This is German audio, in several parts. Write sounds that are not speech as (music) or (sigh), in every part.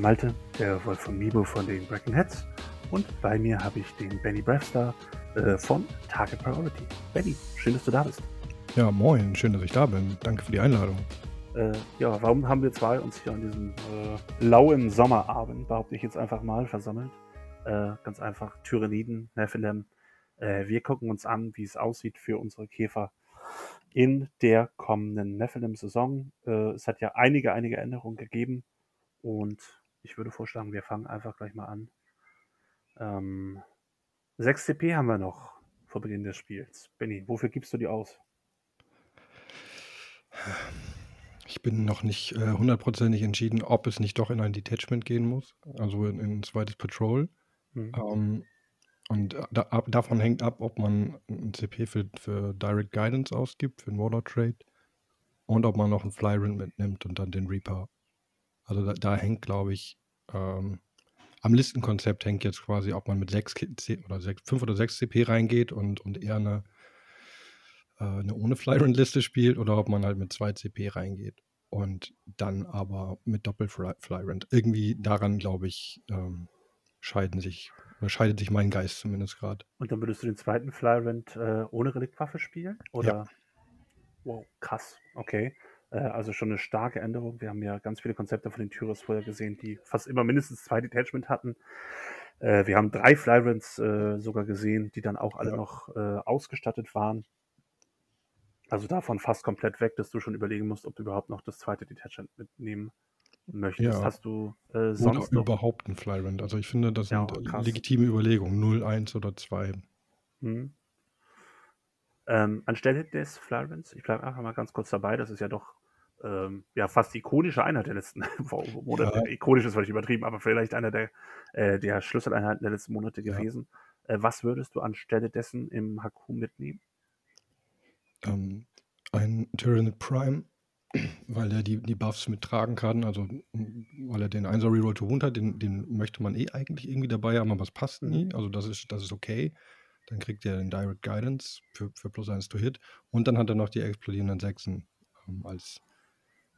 Bin Malte, der Wolf von Mibo von den Breaking Heads und bei mir habe ich den Benny Bravstar äh, von Target Priority. Benny, schön, dass du da bist. Ja, moin, schön, dass ich da bin. Danke für die Einladung. Äh, ja, warum haben wir zwei uns hier an diesem äh, lauen Sommerabend, behaupte ich jetzt einfach mal, versammelt? Äh, ganz einfach, Tyranniden, Nephilim. Äh, wir gucken uns an, wie es aussieht für unsere Käfer in der kommenden Nephilim-Saison. Äh, es hat ja einige, einige Änderungen gegeben und ich würde vorschlagen, wir fangen einfach gleich mal an. Ähm, 6 CP haben wir noch vor Beginn des Spiels. Benny, wofür gibst du die aus? Ich bin noch nicht äh, hundertprozentig entschieden, ob es nicht doch in ein Detachment gehen muss, also in, in ein zweites Patrol. Mhm. Ähm, und da, ab, davon hängt ab, ob man ein CP für, für Direct Guidance ausgibt, für einen Warlord Trade und ob man noch einen Flyrant mitnimmt und dann den Reaper. Also da, da hängt, glaube ich, ähm, am Listenkonzept hängt jetzt quasi, ob man mit 6 oder 6, 5 oder 6 CP reingeht und, und eher eine, äh, eine ohne Flyrant-Liste spielt oder ob man halt mit 2 CP reingeht und dann aber mit Doppel-Flyrant. Irgendwie daran, glaube ich, ähm, scheiden sich scheidet sich mein Geist zumindest gerade. Und dann würdest du den zweiten Flyrant äh, ohne Reliktwaffe spielen? Oder? Ja. Wow, krass. Okay. Äh, also schon eine starke Änderung. Wir haben ja ganz viele Konzepte von den Tyros vorher gesehen, die fast immer mindestens zwei Detachment hatten. Äh, wir haben drei Flyrants äh, sogar gesehen, die dann auch alle ja. noch ausgestattet waren. Also davon fast komplett weg, dass du schon überlegen musst, ob du überhaupt noch das zweite Detachment mitnehmen möchtest. Ja. Hast du äh, sonst oder überhaupt ein Flyrant? Also ich finde, das ja, sind krass. legitime Überlegungen. 0, 1 oder 2. Hm. Ähm, anstelle des Flyrants, ich bleibe einfach mal ganz kurz dabei, das ist ja doch ähm, ja fast ikonische Einheit der letzten (laughs) Monate. Ja. Ikonisch ist völlig übertrieben, aber vielleicht einer der, äh, der Schlüsseleinheiten der letzten Monate gewesen. Ja. Äh, was würdest du anstelle dessen im Haku mitnehmen? Ähm, ein Tyrannid Prime (clears throat) weil er die, die Buffs mittragen kann. Also, weil er den 1er Reroll to Wound hat, den, den möchte man eh eigentlich irgendwie dabei haben, aber es passt nie. Mhm. Also, das ist, das ist okay. Dann kriegt er den Direct Guidance für, für plus 1 to Hit. Und dann hat er noch die explodierenden Sechsen ähm, als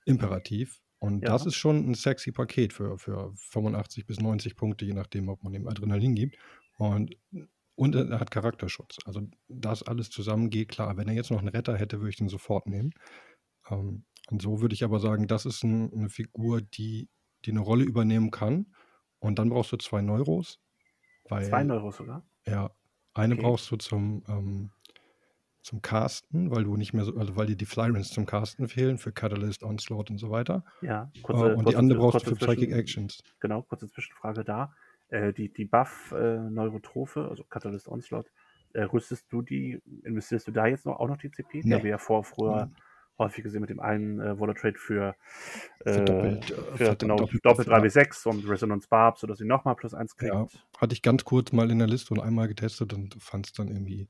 Imperativ. Und ja. das ist schon ein sexy Paket für, für 85 bis 90 Punkte, je nachdem, ob man ihm Adrenalin gibt. Und, und er hat Charakterschutz. Also das alles zusammen geht klar. Wenn er jetzt noch einen Retter hätte, würde ich den sofort nehmen. Ähm, und so würde ich aber sagen, das ist 'n 'ne Figur, die die 'ne Rolle übernehmen kann. Und dann brauchst du zwei Neuros, 2 Neuros sogar? ja, eine Okay. brauchst du zum, ähm zum Casten, weil du nicht mehr so also, weil dir die Flyrants zum Casten fehlen für Catalyst, Onslaught und so weiter. Ja, Äh, kurze und die andere brauchst du für Psychic Actions. genau, kurze Zwischenfrage da. Äh, die die Buff, äh, Neurotrophe, also Catalyst, Onslaught, äh, rüstest du die investierst du da jetzt noch auch noch die CP? Da wir ja vor früher Mhm häufig gesehen mit dem einen äh, Voller Trade für, äh, für, doppelt, äh, für genau, doppelt, doppelt 3W6 und Resonance Barb, sodass sie nochmal plus 1 kriegt. Ja, hatte ich ganz kurz mal in der Liste und einmal getestet und fand es dann irgendwie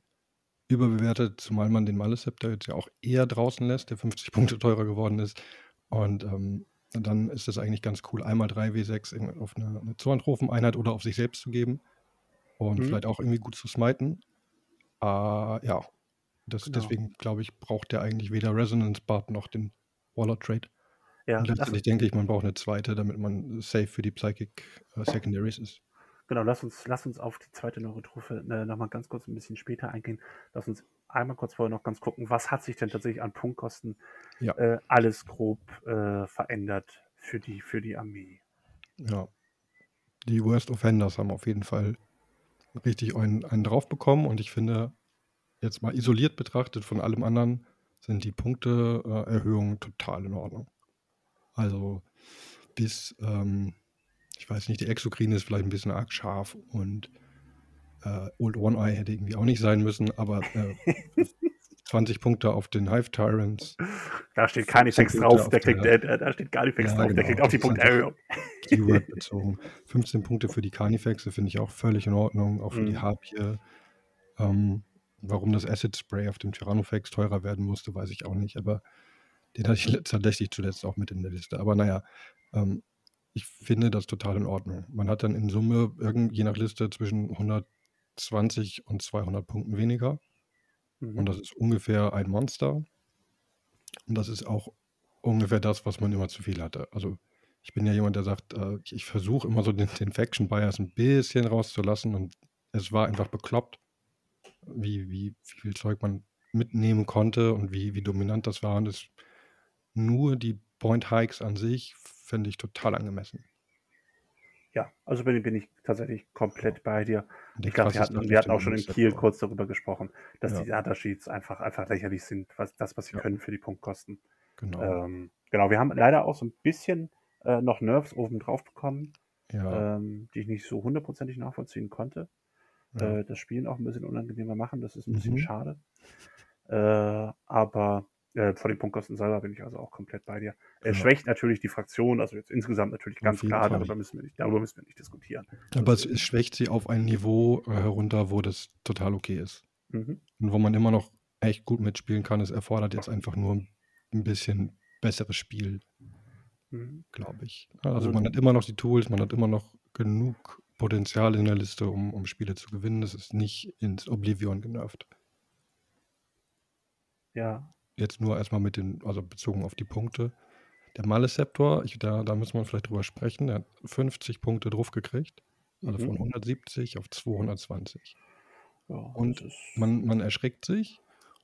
überbewertet, zumal man den Maleceptor jetzt ja auch eher draußen lässt, der 50 Punkte teurer geworden ist. Und ähm, dann ist es eigentlich ganz cool, einmal 3W6 auf eine, eine Zorntropheneinheit oder auf sich selbst zu geben und mhm. vielleicht auch irgendwie gut zu smiten. Äh, ja, das, Genau. Deswegen glaube ich, braucht der eigentlich weder Resonance Bart noch den Waller Trade. Ja, Und letztendlich denke ich, man braucht eine zweite, damit man safe für die Psychic äh, Secondaries ist. Genau, lass uns, lass uns auf die zweite Neurotrophe äh, nochmal ganz kurz ein bisschen später eingehen. Lass uns einmal kurz vorher noch ganz gucken, was hat sich denn tatsächlich an Punktkosten Ja, äh, alles grob äh, verändert für die, für die Armee. ja. Die Worst Offenders haben auf jeden Fall richtig einen, einen drauf bekommen und ich finde, jetzt mal isoliert betrachtet von allem anderen, sind die Punkteerhöhungen total in Ordnung. Also bis, ähm, ich weiß nicht, die Exokrine ist vielleicht ein bisschen arg scharf und äh, Old One Eye hätte irgendwie auch nicht sein müssen, aber äh, (laughs) 20 Punkte auf den Hive Tyrants. Da steht Carnifex drauf, der kriegt, der, äh, da steht Carnifex ja, drauf, genau, der kriegt auch die Punkterhöhung. (laughs) Keyword (laughs) bezogen. 15 Punkte für die Carnifexe finde ich auch völlig in Ordnung, auch für mhm. die Harpie. Ähm, Warum das Acid Spray auf dem Tyrannofex teurer werden musste, weiß ich auch nicht, aber den hatte ich tatsächlich zuletzt auch mit in der Liste. Aber naja, ähm, ich finde das total in Ordnung. Man hat dann in Summe irgend, je nach Liste zwischen 120 und 200 Punkten weniger. Mhm. Und das ist ungefähr ein Monster. Und das ist auch ungefähr das, was man immer zu viel hatte. Also ich bin ja jemand, der sagt, äh, ich, ich versuche immer so den, den Faction Bias ein bisschen rauszulassen und es war einfach bekloppt, wie, wie, wie viel Zeug man mitnehmen konnte und wie, wie dominant das war. Und das, nur die Point Hikes an sich finde ich total angemessen. Ja, also bin, bin ich tatsächlich komplett bei dir. Ich glaube, wir hatten, wir hatten auch schon in Kiel kurz darüber gesprochen, dass Ja. die Datasheets einfach, einfach lächerlich sind, was das, was sie Ja. können für die Punktkosten. Genau. Ähm, genau, wir haben leider auch so ein bisschen äh, noch Nerves oben drauf bekommen, ähm, die ich nicht so hundertprozentig nachvollziehen konnte. Äh, das Spielen auch ein bisschen unangenehmer machen, das ist ein bisschen Mhm. schade. Äh, aber äh, vor den Punktkosten selber bin ich also auch komplett bei dir. Es Ja. schwächt natürlich die Fraktion, also jetzt insgesamt natürlich ganz klar, Fall. darüber müssen wir nicht, darüber müssen wir nicht diskutieren. Aber es, es schwächt sie auf ein Niveau äh, herunter, wo das total okay ist. Mhm. Und wo man immer noch echt gut mitspielen kann. Es erfordert jetzt einfach nur ein bisschen besseres Spiel, Mhm. glaube ich. Also Also- man hat immer noch die Tools, man hat immer noch genug Potenzial in der Liste, um, um Spiele zu gewinnen. Das ist nicht ins Oblivion genervt. Ja, Jetzt nur erstmal mit den, also bezogen auf die Punkte. Der Maleceptor, ich, da, da müssen wir vielleicht drüber sprechen, der hat 50 Punkte drauf gekriegt. Also Mhm. von 170 auf 220. ja Und Man, man erschreckt sich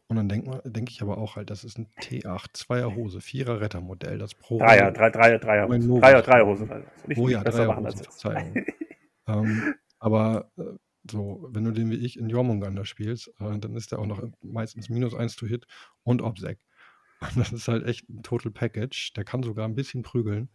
und dann denke denk ich aber auch halt, das ist ein T8, Zweierhose, Vierer Rettermodell, das Pro. Dreier, drei, Dreier, Dreierhose. Mein Novus. Dreier, Dreierhose. Nicht, Oh ja, jetzt. Verzeihung. (laughs) ähm, aber äh, so, wenn du den wie ich in Jormungandr spielst, äh, dann ist der auch noch meistens minus 1 to Hit und Obsec. Und (laughs) das ist halt echt ein Total Package. Der kann sogar ein bisschen prügeln.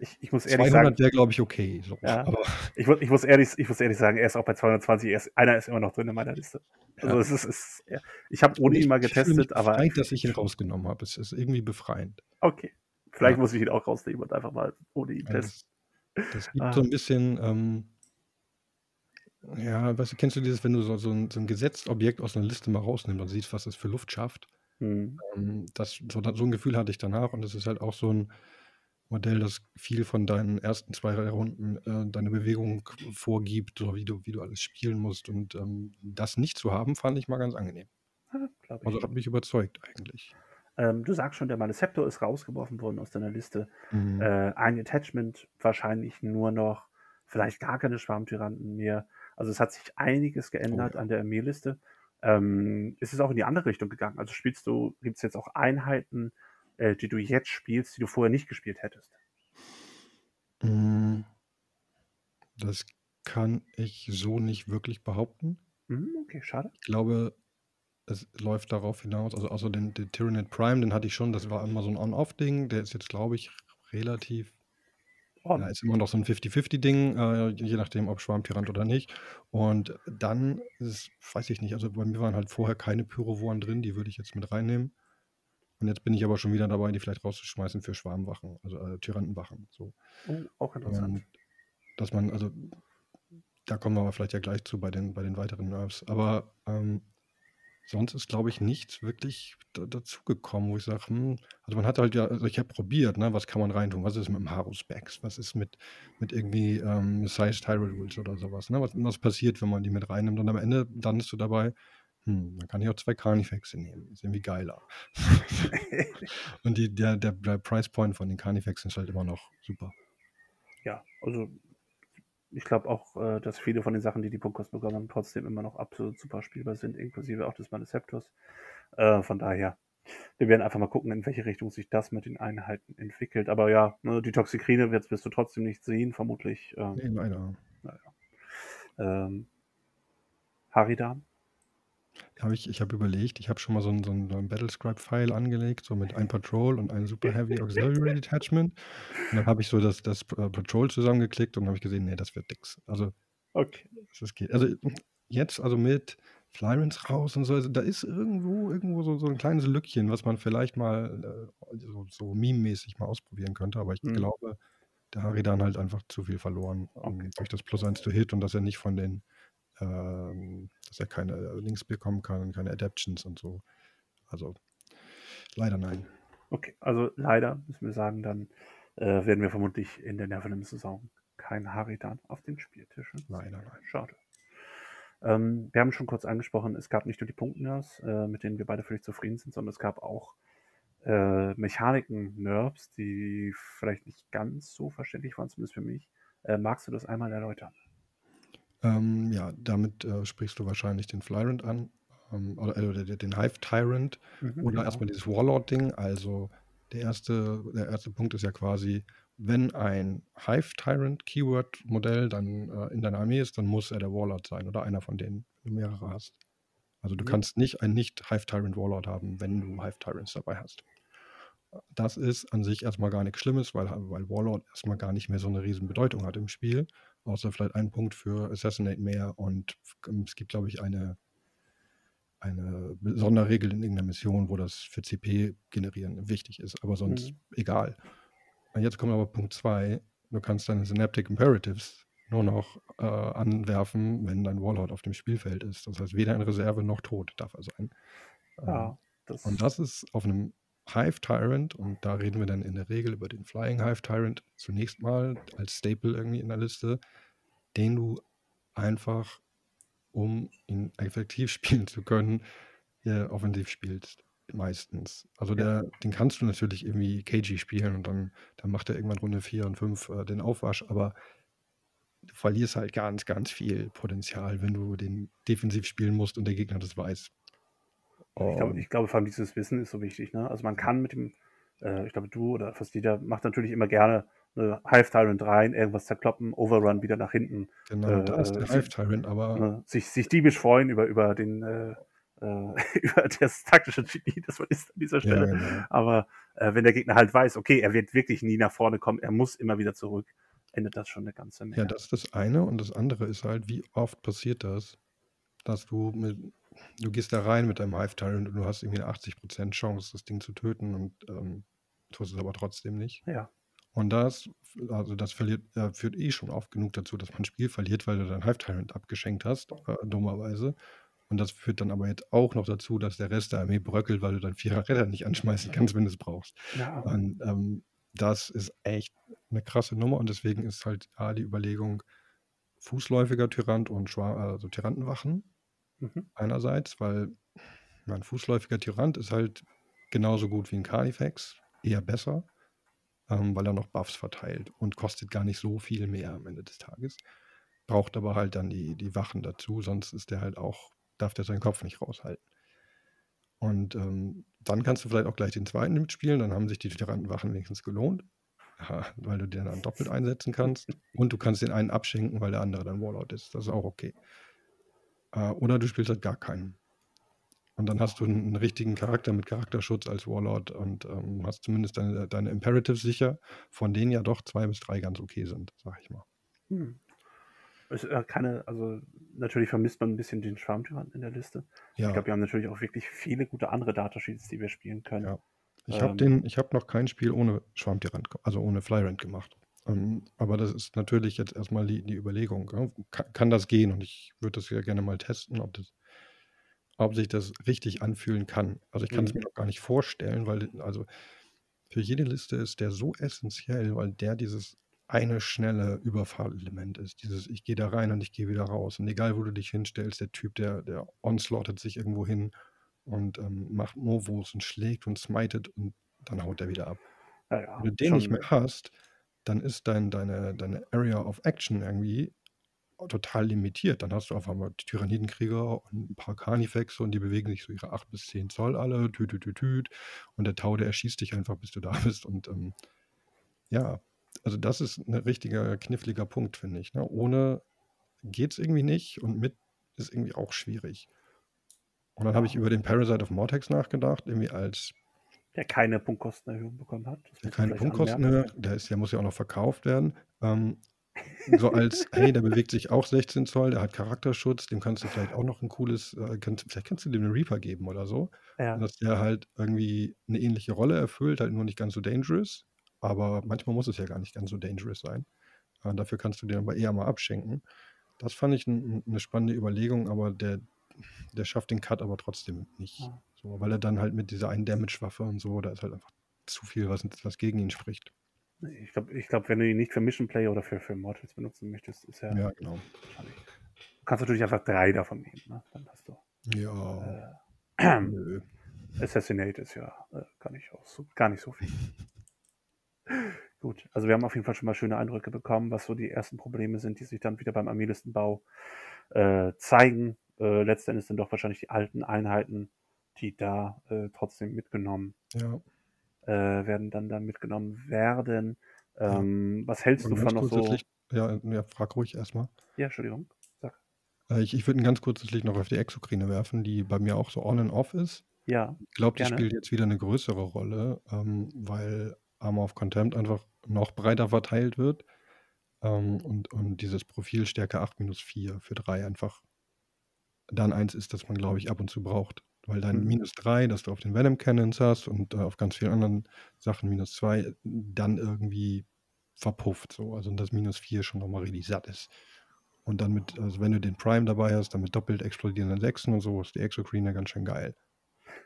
Ich, ich muss ehrlich 200 sagen, wäre, glaube ich, okay. So. Ja. (laughs) Aber ich, muss- ich, muss ehrlich, ich muss ehrlich sagen, er ist auch bei 220, er ist, einer ist immer noch drin in meiner Liste. Also Ja. es ist, es ist ich habe ohne ich, ihn mal getestet, aber befreit, dass ich ihn rausgenommen habe. Es ist irgendwie befreiend. okay. Vielleicht Ja. muss ich ihn auch rausnehmen und einfach mal ohne ihn testen. Das, das gibt Ah. so ein bisschen, ähm, ja, weißt du, kennst du dieses, wenn du so, so, ein, so ein Gesetzobjekt aus einer Liste mal rausnimmst und siehst, was es für Luft schafft? Hm. Ähm, das, so, so ein Gefühl hatte ich danach und das ist halt auch so ein Modell, das viel von deinen ersten zwei drei Runden äh, deine Bewegung vorgibt, so wie du, wie du alles spielen musst. Und ähm, das nicht zu haben, fand ich mal ganz angenehm. Ja, glaub ich. Also hat mich überzeugt eigentlich. ähm, du sagst schon, der Maleceptor ist rausgeworfen worden aus deiner Liste. Mhm. Äh, ein Attachment, wahrscheinlich nur noch, vielleicht gar keine Schwarmtyranten mehr. Also es hat sich einiges geändert Oh an der Armeeliste. Ähm, es ist auch in die andere Richtung gegangen. Also spielst du, gibt es jetzt auch Einheiten, äh, die du jetzt spielst, die du vorher nicht gespielt hättest. Mm, Das kann ich so nicht wirklich behaupten. Hm, okay, schade. Ich glaube, es läuft darauf hinaus, also außer den, den Tyranid Prime, den hatte ich schon, das war immer so ein On-Off-Ding, der ist jetzt, glaube ich, relativ, Ja, ist immer noch so ein 50-50-Ding, äh, je nachdem, ob Schwarmtyrant oder nicht. Und dann ist, weiß ich nicht, also bei mir waren halt vorher keine Pyrovoren drin, die würde ich jetzt mit reinnehmen. Und jetzt bin ich aber schon wieder dabei, die vielleicht rauszuschmeißen für Schwarmwachen, also äh, Tyrantenwachen. So. oh, auch interessant. Und dass man, also da kommen wir aber vielleicht ja gleich zu bei den, bei den weiteren Nerves. Aber ähm, sonst ist, glaube ich, nichts wirklich da, dazugekommen, wo ich sage, hm, also man hat halt ja, also ich habe probiert, ne, was kann man reintun? Was ist mit dem Haru Specs? Was ist mit, mit irgendwie ähm, Size Tyrant Rules oder sowas? Ne? Was, was passiert, wenn man die mit reinnimmt? Und am Ende dann ist du dabei, hm, dann kann ich auch zwei Carnifexe nehmen. Ist irgendwie geiler. (laughs) Und die, der, der, der Price Point von den Carnifexen ist halt immer noch super. ja, also ich glaube auch, äh, dass viele von den Sachen, die die bekommen haben, trotzdem immer noch absolut super spielbar sind, inklusive auch des Maleceptors. Äh, von daher, wir werden einfach mal gucken, in welche Richtung sich das mit den Einheiten entwickelt. Aber ja, ne, die Toxikrine wirst, wirst du trotzdem nicht sehen, vermutlich. Ähm, Nee, leider. ähm, Haridan. Hab ich ich habe überlegt, ich habe schon mal so 'n so 'n so 'n Battlescribe-File angelegt, so mit einem Patrol und einem Super Heavy Auxiliary Detachment. Und dann habe ich so das das, äh, Patrol zusammengeklickt und dann habe ich gesehen, ne, das wird nix. Also, Okay. das geht also, jetzt also mit Flyrants raus und so, also da ist irgendwo irgendwo so so 'n kleines Lückchen, was man vielleicht mal, äh, so so mememäßig mal ausprobieren könnte, aber ich Mhm. glaube, der Haridan halt einfach zu viel verloren, Okay. durch das +1 to Hit und dass er nicht von den ähm, dass er keine Links bekommen kann, keine Adaptions und so. Also, leider nein. Okay, also leider müssen wir sagen, dann äh, werden wir vermutlich in der Nervenhim-Saison keinen Haridan auf den Spieltischen. Leider nein. Schade. Ähm, wir haben schon kurz angesprochen, es gab nicht nur die Punktnerves, äh, mit denen wir beide völlig zufrieden sind, sondern es gab auch äh, Mechaniken nervst, die vielleicht nicht ganz so verständlich waren, zumindest für mich. Äh, magst du das einmal erläutern? Ähm, ja, damit äh, sprichst du wahrscheinlich den Flyrant an ähm, oder, oder den Hive Tyrant Mhm, oder genau. erstmal dieses Warlord-Ding. Also der erste, der erste Punkt ist ja quasi, wenn ein Hive Tyrant Keyword-Modell dann äh, in deiner Armee ist, dann muss er der Warlord sein oder einer von denen, wenn du mehrere hast. Also du Mhm. kannst nicht einen nicht Hive Tyrant Warlord haben, wenn du Hive Tyrants dabei hast. Das ist an sich erstmal gar nichts Schlimmes, weil, weil Warlord erstmal gar nicht mehr so eine riesen Bedeutung hat im Spiel. Außer vielleicht einen Punkt für Assassinate mehr und es gibt, glaube ich, eine, eine Sonderregel in irgendeiner Mission, wo das für CP generieren wichtig ist, aber sonst Mhm. egal. Und jetzt kommt aber Punkt 2. Du kannst deine Synaptic Imperatives nur noch äh, anwerfen, wenn dein Warlord auf dem Spielfeld ist. Das heißt, weder in Reserve noch tot darf er sein. Ähm, Ja, das, und das ist auf einem Hive Tyrant, und da reden wir dann in der Regel über den Flying Hive Tyrant zunächst mal als Staple irgendwie in der Liste, den du einfach, um ihn effektiv (laughs) spielen zu können, hier offensiv spielst. Meistens. Also Ja. der, den kannst du natürlich irgendwie KG spielen und dann, dann macht er irgendwann Runde 4 und 5 äh, den Aufwasch, aber du verlierst halt ganz, ganz viel Potenzial, wenn du den defensiv spielen musst und der Gegner das weiß. Ich, glaube, ich glaube, vor allem dieses Wissen ist so wichtig. Ne? Also man kann mit dem, äh, ich glaube, du oder fast jeder macht natürlich immer gerne eine Hive Tyrant rein, irgendwas zerkloppen, Overrun wieder nach hinten, genau, da ist äh, der Hive Tyrant, aber ne? sich, sich diebisch freuen über, über den äh, äh, (laughs) über das taktische Genie, das man ist an dieser ja, Stelle. genau. Aber äh, wenn der Gegner halt weiß, okay, er wird wirklich nie nach vorne kommen, er muss immer wieder zurück, endet das schon eine ganze Menge. Ja, das ist das eine. Und das andere ist halt, wie oft passiert das, dass du mit, du gehst da rein mit deinem Hive Tyrant und du hast irgendwie eine 80% Chance, das Ding zu töten und ähm, tust es aber trotzdem nicht. ja. Und das, also das verliert, äh, führt eh schon oft genug dazu, dass man ein Spiel verliert, weil du dein Hive Tyrant abgeschenkt hast, äh, dummerweise. Und das führt dann aber jetzt auch noch dazu, dass der Rest der Armee bröckelt, weil du dein Vierer Retter nicht anschmeißen kannst, wenn du es brauchst. ja. Und ähm, das ist echt eine krasse Nummer und deswegen ist halt A, die Überlegung, fußläufiger Tyrant und Schwa also Tyrantenwachen Mhm. einerseits, weil ja, ein fußläufiger Tyrant ist halt genauso gut wie ein Carnifex, eher besser, ähm, weil er noch Buffs verteilt und kostet gar nicht so viel mehr am Ende des Tages. Braucht aber halt dann die, die Wachen dazu, sonst ist der halt auch, darf der seinen Kopf nicht raushalten. Und ähm, dann kannst du vielleicht auch gleich den zweiten mitspielen, dann haben sich die Tyrantenwachen wenigstens gelohnt, (laughs) ja, weil du den dann doppelt einsetzen kannst. (laughs) Und du kannst den einen abschenken, weil der andere dann Warlord ist. Das ist auch okay. Äh, oder du spielst halt gar keinen. Und dann hast du einen, einen richtigen Charakter mit Charakterschutz als Warlord und ähm, hast zumindest deine, deine Imperatives sicher, von denen ja doch zwei bis drei ganz okay sind, sag ich mal. Hm. Es, äh, keine, also natürlich vermisst man ein bisschen den Schwarmtyranten in der Liste. Ja, Ich glaube, wir haben natürlich auch wirklich viele gute andere Datasheets, die wir spielen können. Ja. ich habe Ähm, habe noch kein Spiel ohne Schwarmtyrant, ge- also ohne Flyrant gemacht. Ähm, aber das ist natürlich jetzt erstmal die, die Überlegung. Ja? Kann, kann das gehen? Und ich würde das ja gerne mal testen, ob das, ob sich das richtig anfühlen kann. Also ich kann es Mhm. mir noch gar nicht vorstellen, weil also für jede Liste ist der so essentiell, weil der dieses eine schnelle Überfallelement ist. Dieses, ich gehe da rein und ich gehe wieder raus. Und egal, wo du dich hinstellst, der Typ, der, der onslaughtet sich irgendwo hin und ähm, macht Movos und schlägt und smitet und dann haut er wieder ab. Ja, ja, Wenn du den nicht schon, mehr hast, dann ist dein, deine, deine Area of Action irgendwie total limitiert. Dann hast du auf einmal Tyrannidenkrieger und ein paar Carnifexe und die bewegen sich so ihre 8 bis 10 Zoll alle, tüt, tüt, tüt, tüt. Und der Tau, der erschießt dich einfach, bis du da (laughs) bist. Und ähm, ja, also das ist ein richtiger kniffliger Punkt, finde ich. Ne? Ohne geht es irgendwie nicht und mit ist irgendwie auch schwierig. Und dann habe ich über den Parasite of Mortex nachgedacht, irgendwie als der keine Punktkostenerhöhung bekommen hat. Der keine vielleicht Punktkosten anmerken. höher, der, ist, der muss ja auch noch verkauft werden. Ähm, so als, (laughs) hey, der bewegt sich auch 16 Zoll, der hat Charakterschutz, dem kannst du vielleicht auch noch ein cooles, äh, kannst, vielleicht kannst du dem einen Reaper geben oder so. Ja. Dass der halt irgendwie eine ähnliche Rolle erfüllt, halt nur nicht ganz so dangerous. Aber manchmal muss es ja gar nicht ganz so dangerous sein. Äh, dafür kannst du den aber eher mal abschenken. Das fand ich ein, eine spannende Überlegung, aber der, der schafft den Cut aber trotzdem nicht. Ja. So, weil er dann halt mit dieser einen Damage-Waffe und so, da ist halt einfach zu viel, was, was gegen ihn spricht. Ich glaube, ich glaub, wenn du ihn nicht für Mission Play oder für, für Mortals benutzen möchtest, ist er Ja, genau. wahrscheinlich. Du kannst natürlich einfach drei davon nehmen. Ne? Dann hast du. Ja, Äh, (clears throat) nö. Assassinate ist ja äh, gar, nicht auch so, gar nicht so viel. (laughs) Gut, also wir haben auf jeden Fall schon mal schöne Eindrücke bekommen, was so die ersten Probleme sind, die sich dann wieder beim Armeelistenbau äh, zeigen. Äh, letztendlich sind doch wahrscheinlich die alten Einheiten, die da äh, trotzdem mitgenommen Ja. äh, werden, dann da mitgenommen werden. Ähm, was hältst Und du von noch so? Ja, ja, frag ruhig erstmal. Ja, Entschuldigung. Sag. Äh, ich ich würde ein ganz kurzes Licht noch auf die Exokrine werfen, die bei mir auch so on and off ist. Ja, Ich glaube, die spielt jetzt wieder eine größere Rolle, ähm, weil Armor of Contempt einfach noch breiter verteilt wird. Ähm, und, und dieses Profil Stärke 8 minus 4 für 3 einfach dann eins ist, das man, glaube ich, ab und zu braucht. Weil dein Mhm. minus 3, das du auf den Venom Cannons hast und äh, auf ganz vielen anderen Sachen minus 2, dann irgendwie verpufft. So. Also das minus 4 schon nochmal richtig satt ist. Und dann mit, also wenn du den Prime dabei hast, dann mit doppelt explodierenden Sechsen und so, ist die Exocrine ganz schön geil.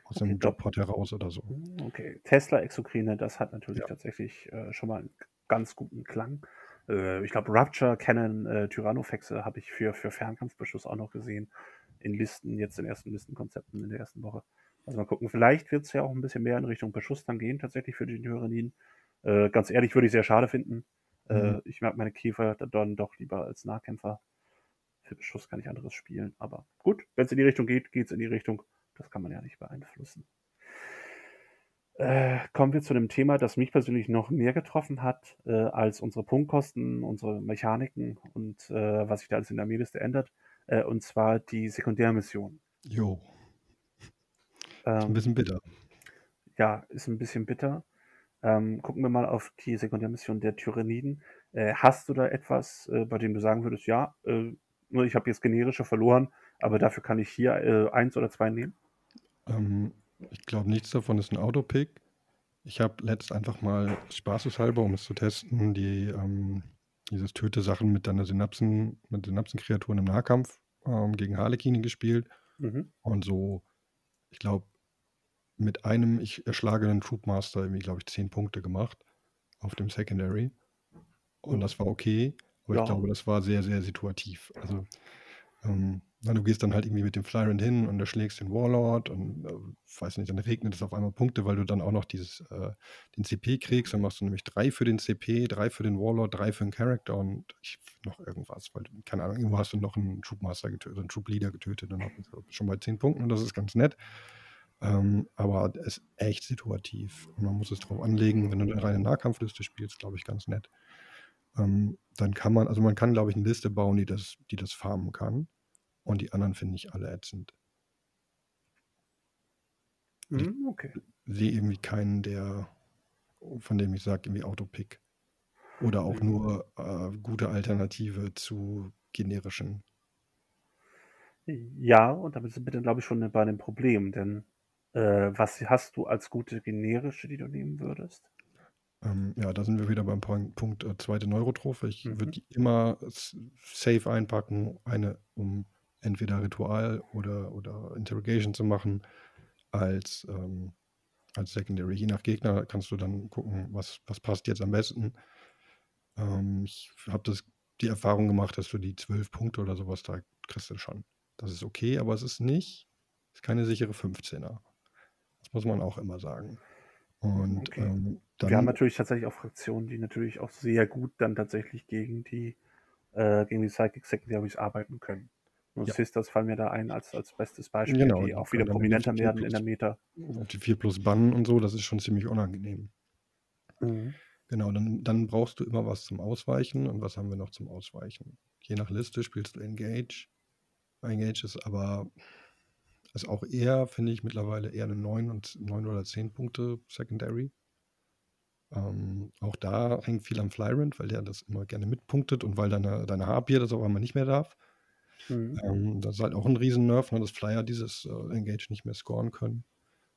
Aus Okay, dem Jobpot heraus oder so. Hm, Okay, Tesla Exokrine, das hat natürlich Ja. tatsächlich äh, schon mal einen ganz guten Klang. Äh, ich glaube, Rupture, Cannon, äh, Tyrannofexe habe ich für, für Fernkampfbeschuss auch noch gesehen. In Listen, jetzt in ersten Listenkonzepten in der ersten Woche. Also mal gucken, vielleicht wird es ja auch ein bisschen mehr in Richtung Beschuss dann gehen, tatsächlich für die Tyranniden. Äh, ganz ehrlich, würde ich sehr schade finden. Äh, Mhm. ich mag meine Käfer dann doch lieber als Nahkämpfer. Für Beschuss kann ich anderes spielen. Aber gut, wenn es in die Richtung geht, geht es in die Richtung. Das kann man ja nicht beeinflussen. Äh, kommen wir zu einem Thema, das mich persönlich noch mehr getroffen hat, äh, als unsere Punktkosten, unsere Mechaniken und äh, was sich da alles in der Armeeliste ändert. Äh, und zwar die Sekundärmission. Jo, ist ein Ähm, bisschen bitter. ja, ist ein bisschen bitter. Ähm, gucken wir mal auf die Sekundärmission der Tyranniden. Äh, hast du da etwas, äh, bei dem du sagen würdest, ja, äh, nur ich habe jetzt generische verloren, aber dafür kann ich hier äh, eins oder zwei nehmen? Ähm, ich glaube, nichts davon ist ein Autopick. Ich habe letzt einfach mal spaßeshalber, um es zu testen, die, ähm, dieses Töte-Sachen mit deiner Synapsen, mit Synapsenkreaturen im Nahkampf ähm, gegen Harlekine gespielt. Mhm. Und so, ich glaube, mit einem ich erschlagenen Troopmaster irgendwie, glaube ich, 10 Punkte gemacht auf dem Secondary. Und das war okay, aber Ja. ich glaube, das war sehr, sehr situativ. Also, ähm, na, du gehst dann halt irgendwie mit dem Flyrant hin und erschlägst den Warlord und äh, weiß nicht, dann regnet es auf einmal Punkte, weil du dann auch noch dieses, äh, den CP kriegst. Dann machst du nämlich drei für den CP, drei für den Warlord, drei für den Charakter und ich, noch irgendwas, weil, keine Ahnung, irgendwo hast du noch einen Troopmaster getötet, einen Troopleader getötet dann schon bei 10 Punkten und das ist ganz nett. Ähm, aber es ist echt situativ und man muss es drauf anlegen. Wenn du eine reine Nahkampfliste spielst, glaube ich, ganz nett. Ähm, dann kann man, also man kann, glaube ich, eine Liste bauen, die das, die das farmen kann. Und die anderen finde ich alle ätzend. Ich- Mhm, okay. Sehe irgendwie keinen, der, von dem ich sage, irgendwie Autopick. Oder auch Mhm. nur äh, gute Alternative zu generischen. Ja, und damit sind wir dann, glaube ich, schon bei einem Problem, denn äh, was hast du als gute generische, die du nehmen würdest? Ähm, ja, da sind wir wieder beim Point, Punkt äh, zweite Neurotrophe. Ich Mhm. würde die immer safe einpacken, eine, um entweder Ritual oder, oder Interrogation zu machen, als, ähm, als Secondary. Je nach Gegner kannst du dann gucken, was, was passt jetzt am besten. Ähm, ich habe die Erfahrung gemacht, dass du die zwölf Punkte oder sowas da kriegst du schon. Das ist okay, aber es ist nicht, ist keine sichere 15er. Das muss man auch immer sagen. Und Okay. ähm, Wir haben dann, natürlich tatsächlich auch Fraktionen, die natürlich auch sehr gut dann tatsächlich gegen die, äh, gegen die Psychic Secondaries arbeiten können. Und Ja. Sisters fallen mir da ein als, als bestes Beispiel, Genau, die auch wieder prominenter werden vier in der Meta. auf die 4 plus bannen und so, das ist schon ziemlich unangenehm. Mhm. Genau, dann, dann brauchst du immer was zum Ausweichen. Und was haben wir noch zum Ausweichen? Je nach Liste spielst du Engage. Engage ist aber ist auch eher, finde ich, mittlerweile eher eine 9 und 9 oder 10 Punkte Secondary. Ähm, auch da hängt viel am Flyrant, weil der das immer gerne mitpunktet und weil deine, deine Harpier das auf einmal nicht mehr darf. Mhm. Ähm, das ist halt auch ein Riesen-Nerf, ne, dass Flyer dieses äh, Engage nicht mehr scoren können.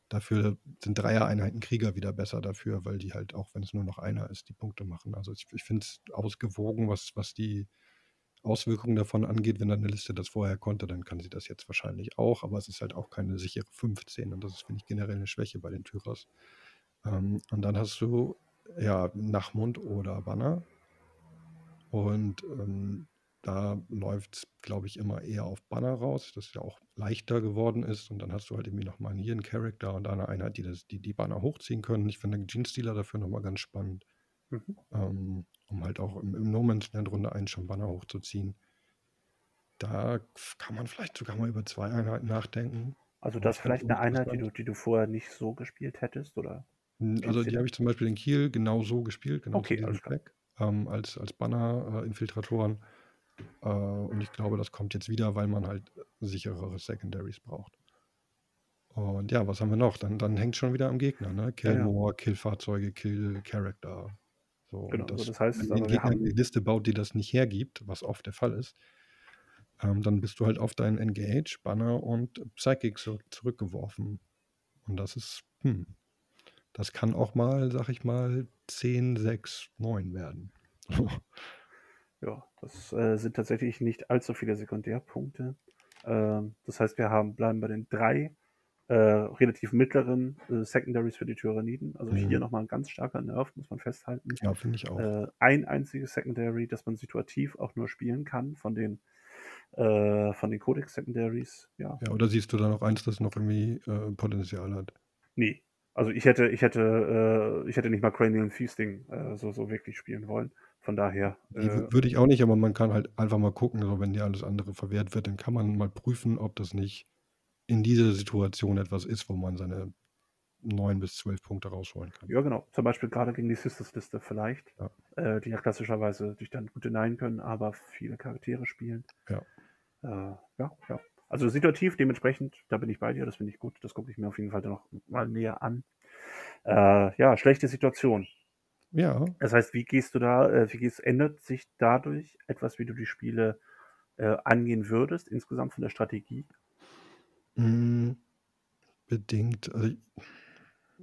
Dafür sind Dreier-Einheiten Krieger wieder besser dafür, weil die halt auch, wenn es nur noch einer ist, die Punkte machen. Also ich, ich finde es ausgewogen, was, was die Auswirkungen davon angeht. Wenn eine Liste das vorher konnte, dann kann sie das jetzt wahrscheinlich auch, aber es ist halt auch keine sichere 15 und das ist, finde ich, generell eine Schwäche bei den Tyras. Ähm, und dann hast du ja Nachmund oder Banner und ähm, da läuft es, glaube ich, immer eher auf Banner raus, das ja auch leichter geworden ist. Und dann hast du halt irgendwie nochmal hier einen Charakter und eine Einheit, die das, die, die Banner hochziehen können. Ich finde den Gene Stealer dafür nochmal ganz spannend, Mhm. ähm, um halt auch im, im No Man's Land Runde 1 schon Banner hochzuziehen. Da kann man vielleicht sogar mal über zwei Einheiten nachdenken. Also das ist vielleicht eine Einheit, die du, die du vorher nicht so gespielt hättest, oder? Also die habe ich zum Beispiel in Kiel genau so gespielt, genau Okay, klar. Fleck, ähm, als, als Banner-Infiltratoren. Äh, und ich glaube, das kommt jetzt wieder, weil man halt sicherere Secondaries braucht. Und ja, was haben wir noch? Dann, dann hängt schon wieder am Gegner, ne? Ja, Kill ja, More, Kill Fahrzeuge, Kill Character. So, genau. und Also das, das heißt, wenn wir Gegner eine Liste baut, die das nicht hergibt, was oft der Fall ist, ähm, dann bist du halt auf deinen Engage, Banner und Psychic so zurückgeworfen. Und das ist, hm, das kann auch mal, sag ich mal, 10, 6, 9 werden. (laughs) ja, das äh, sind tatsächlich nicht allzu viele Sekundärpunkte. Ähm, das heißt, wir haben, bleiben bei den drei äh, relativ mittleren äh, Secondaries für die Tyranniden. Also hier Mhm. nochmal ein ganz starker Nerv, muss man festhalten. Ja, finde ich auch. Äh, ein einziges Secondary, das man situativ auch nur spielen kann von den, äh, von den Codex Secondaries. Ja, Ja, oder siehst du da noch eins, das noch irgendwie äh, Potenzial hat? nee. Also ich hätte, ich hätte, äh, ich hätte nicht mal Cranial Feasting so, so wirklich spielen wollen. Von daher, äh, würde ich auch nicht, aber man kann halt einfach mal gucken, so wenn dir alles andere verwehrt wird, dann kann man mal prüfen, ob das nicht in dieser Situation etwas ist, wo man seine 9 bis 12 Punkte rausholen kann. ja genau. Zum Beispiel gerade gegen die Sisters-Liste vielleicht, Ja. äh, die ja klassischerweise dich dann gut hinein können, aber viele Charaktere spielen. Ja. Äh, ja, ja. Also situativ dementsprechend, da bin ich bei dir, das finde ich gut. Das gucke ich mir auf jeden Fall noch mal näher an. Äh, ja, schlechte Situation. Ja, Das heißt, wie gehst du da, äh, wie gehst, ändert sich dadurch etwas, wie du die Spiele äh, angehen würdest, insgesamt von der Strategie? mh, bedingt. Also ich,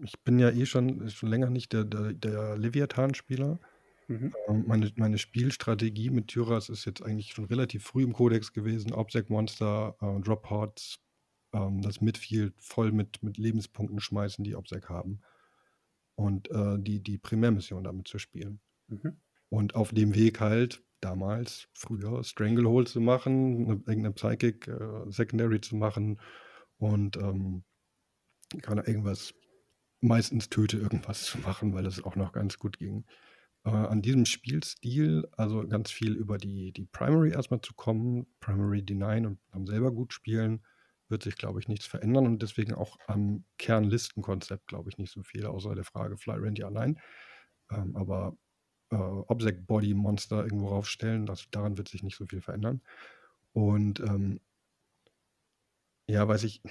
ich bin ja eh schon, schon länger nicht der, der, der Leviathan-Spieler. Mhm. Ähm, Meine, meine Spielstrategie mit Tyras ist jetzt eigentlich schon relativ früh im Kodex gewesen. Obsec Monster, äh, Drop Pods, ähm, das Midfield voll mit, mit Lebenspunkten schmeißen, die Obsec haben. Und äh, die, die Primärmission damit zu spielen. Mhm. Und auf dem Weg halt damals, früher, Stranglehold zu machen, eine, irgendeine Psychic äh, Secondary zu machen und ähm, keine irgendwas, meistens Töte irgendwas zu machen, weil das auch noch ganz gut ging. Äh, an diesem Spielstil, also ganz viel über die, die Primary erstmal zu kommen, Primary denyen und dann selber gut spielen, wird sich, glaube ich, nichts verändern und deswegen auch am Kernlistenkonzept, glaube ich, nicht so viel, außer der Frage Fly Randy allein. Ähm, aber äh, Obsec Body Monster irgendwo raufstellen, das, daran wird sich nicht so viel verändern. Und ähm, ja, weiß ich,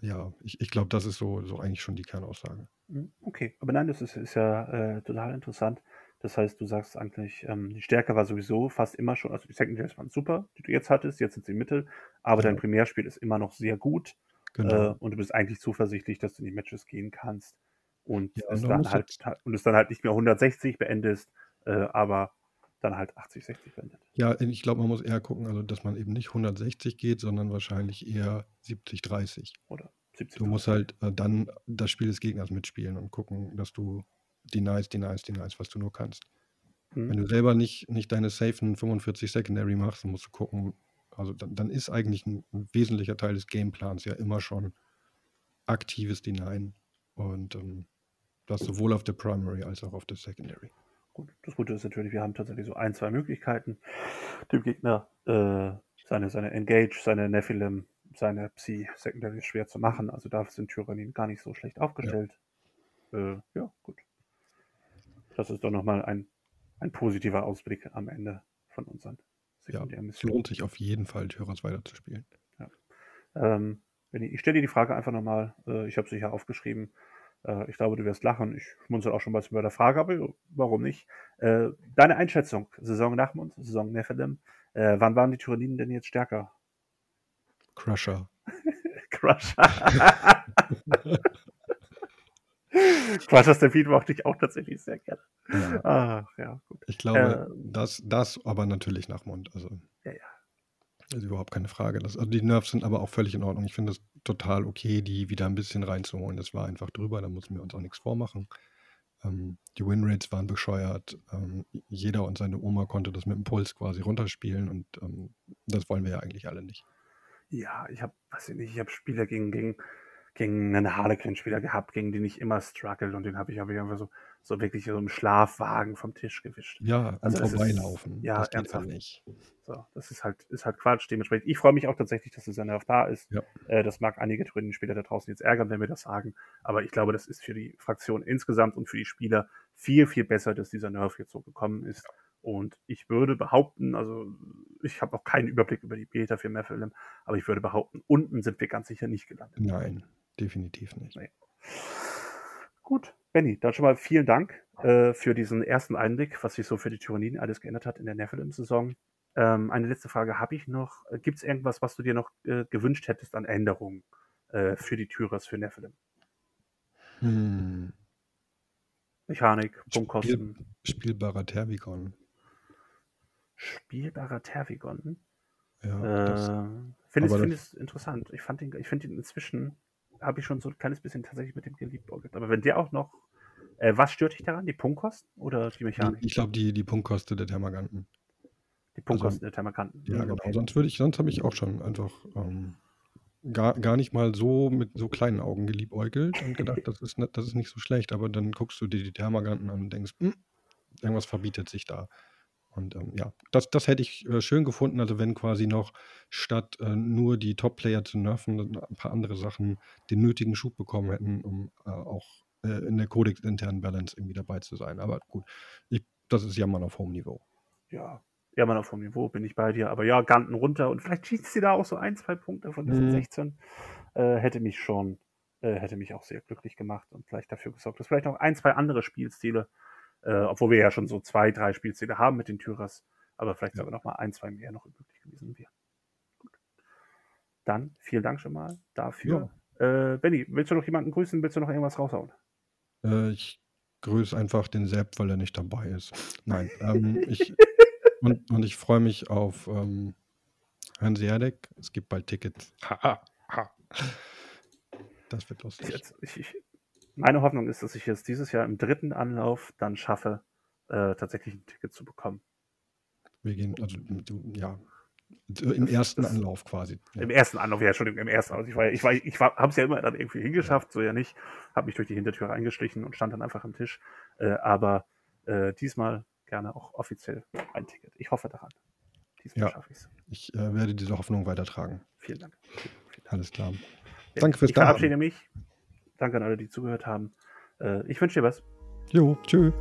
ja, ich, ich glaube, das ist so, so eigentlich schon die Kernaussage. Mhm. Okay, aber nein, das ist, ist ja äh, total interessant. Das heißt, du sagst eigentlich, ähm, die Stärke war sowieso fast immer schon, also die Secondaries waren super, die du jetzt hattest, jetzt sind sie Mittel, aber Ja. dein Primärspiel ist immer noch sehr gut Genau. äh, und du bist eigentlich zuversichtlich, dass du in die Matches gehen kannst und Ja, es dann muss halt und es dann halt nicht mehr 160 beendest, äh, aber dann halt 80, 60 beendet. Ja, ich glaube, man muss eher gucken, also dass man eben nicht 160 geht, sondern wahrscheinlich eher 70, 30. Oder 70. Du musst halt äh, dann das Spiel des Gegners mitspielen und gucken, dass du denies, denies, denies, was du nur kannst. Wenn Mhm. du selber nicht, nicht deine safen 45 Secondary machst, dann musst du gucken, also dann, dann ist eigentlich ein, ein wesentlicher Teil des Gameplans ja immer schon aktives Denyen. Und ähm, das sowohl auf der Primary als auch auf der Secondary. Gut, das Gute ist natürlich, wir haben tatsächlich so ein, zwei Möglichkeiten, dem Gegner äh, seine, seine Engage, seine Nephilim, seine Psi Secondary schwer zu machen. Also da sind Tyrannien gar nicht so schlecht aufgestellt. Ja, äh, ja gut. Das ist doch nochmal ein, ein positiver Ausblick am Ende von unseren Ja, es Sekundärmissionen. lohnt sich auf jeden Fall, Tyras weiterzuspielen. Ähm, wenn ich ich stelle dir die Frage einfach nochmal, äh, ich habe sie hier aufgeschrieben. Äh, ich glaube, du wirst lachen. Ich schmunzel auch schon mal bei der Frage, aber warum nicht? Äh, deine Einschätzung, Saison Nachmund, Saison Nephilim, äh, wann waren die Tyranniden denn jetzt stärker? Crusher. (laughs) Crusher. (laughs) (laughs) Crusher Stampede mochte ich auch tatsächlich sehr gerne. Ja, Ach, ja, gut. ich glaube, Ähm, das, das aber natürlich nach Mund. Also, Ja, ja. das ist überhaupt keine Frage. Das, also die Nerves sind aber auch völlig in Ordnung. Ich finde es total okay, die wieder ein bisschen reinzuholen. Das war einfach drüber, da müssen wir uns auch nichts vormachen. Ähm, die Winrates waren bescheuert. Ähm, jeder und seine Oma konnte das mit dem Puls quasi runterspielen und ähm, das wollen wir ja eigentlich alle nicht. Ja, ich habe, weiß ich nicht, ich habe Spieler gegen, gegen, gegen einen Harlequin-Spieler gehabt, gegen den ich immer struggle und den habe ich, ich einfach so, so wirklich so im Schlafwagen vom Tisch gewischt. Ja, Also am das ist, Vorbeilaufen. ja, Das ernsthaft. nicht. So, das ist halt, ist halt Quatsch. Dementsprechend, ich freue mich auch tatsächlich, dass dieser Nerv da ist. Ja. Äh, das mag einige Trönen-Spieler da draußen jetzt ärgern, wenn wir das sagen. Aber ich glaube, das ist für die Fraktion insgesamt und für die Spieler viel, viel besser, dass dieser Nerv jetzt so gekommen ist. Und ich würde behaupten, also ich habe noch keinen Überblick über die Beta für Mephilim, aber ich würde behaupten, unten sind wir ganz sicher nicht gelandet. Nein, definitiv nicht. Nee. Gut, Benny, dann schon mal vielen Dank äh, für diesen ersten Einblick, was sich so für die Tyranniden alles geändert hat in der Nephilim-Saison. Ähm, eine letzte Frage habe ich noch. Gibt es irgendwas, was du dir noch äh, gewünscht hättest an Änderungen äh, für die Tyras für Nephilim? Hm. Mechanik, Spiel, Punktkosten, spielbarer Tervigon. spielbarer Tervigon. Ja, das, Äh, finde ich interessant. Ich fand den, ich finde ihn inzwischen, habe ich schon so ein kleines bisschen tatsächlich mit dem geliebäugelt. Aber wenn der auch noch, äh, was stört dich daran? Die Punktkosten oder die Mechanik? ich glaube, die, die Punktkoste der Thermaganten. Die Also, Punktkosten der Thermakanten. ja, Hm, genau. okay. Sonst würde ich, sonst habe ich auch schon einfach ähm, gar, gar nicht mal so mit so kleinen Augen geliebäugelt und gedacht, (laughs) das ist, nicht, das ist nicht so schlecht. Aber dann guckst du dir die Thermaganten an und denkst, hm, irgendwas verbietet sich da. Und ähm, ja, das, das hätte ich äh, schön gefunden. Also wenn quasi noch statt äh, nur die Top-Player zu nerven, ein paar andere Sachen den nötigen Schub bekommen hätten, um äh, auch äh, in der Codex-internen Balance irgendwie dabei zu sein. Aber gut, ich, das ist Jammern auf hohem Niveau. Ja, ja, man auf dem Niveau bin ich bei dir. Aber ja, Ganten runter und vielleicht schießt sie da auch so ein, zwei Punkte von diesen Mhm. 16. Äh, hätte mich schon, äh, hätte mich auch sehr glücklich gemacht und vielleicht dafür gesorgt, dass vielleicht noch ein, zwei andere Spielstile, äh, obwohl wir ja schon so zwei, drei Spielstile haben mit den Tyras, aber vielleicht Ja. sogar noch mal ein, zwei mehr noch möglich gewesen wären. Gut. Dann vielen Dank schon mal dafür. Äh, Benny, willst du noch jemanden grüßen? Willst du noch irgendwas raushauen? Äh, ich grüße einfach den Sepp, weil er nicht dabei ist. Nein, (laughs) ähm, ich, und, und ich freue mich auf ähm, Hanseatic. Es gibt bald Tickets. Ha, ha, ha. Das wird lustig. jetzt, ich, ich, meine Hoffnung ist, dass ich jetzt dieses Jahr im dritten Anlauf dann schaffe, äh, tatsächlich ein Ticket zu bekommen. Wir gehen, also du, ja, im Das, ersten das, Anlauf quasi. Ja, Im ersten Anlauf, ja, Entschuldigung, im ersten Anlauf. Ich, war, ja- ich, war, ich war, habe es ja immer dann irgendwie ja, hingeschafft, so ja nicht. Habe mich durch die Hintertür eingeschlichen und stand dann einfach am Tisch. Äh, aber äh, diesmal gerne auch offiziell ein Ticket. Ich hoffe daran. Diesmal ja. schaffe ich es. Ich äh, werde diese Hoffnung weitertragen. Vielen Dank. Vielen, Dank. Alles klar. Ja, Danke fürs ich verabschiede mich. Danke an alle, die zugehört haben. Äh, ich wünsche dir was. Jo, tschö.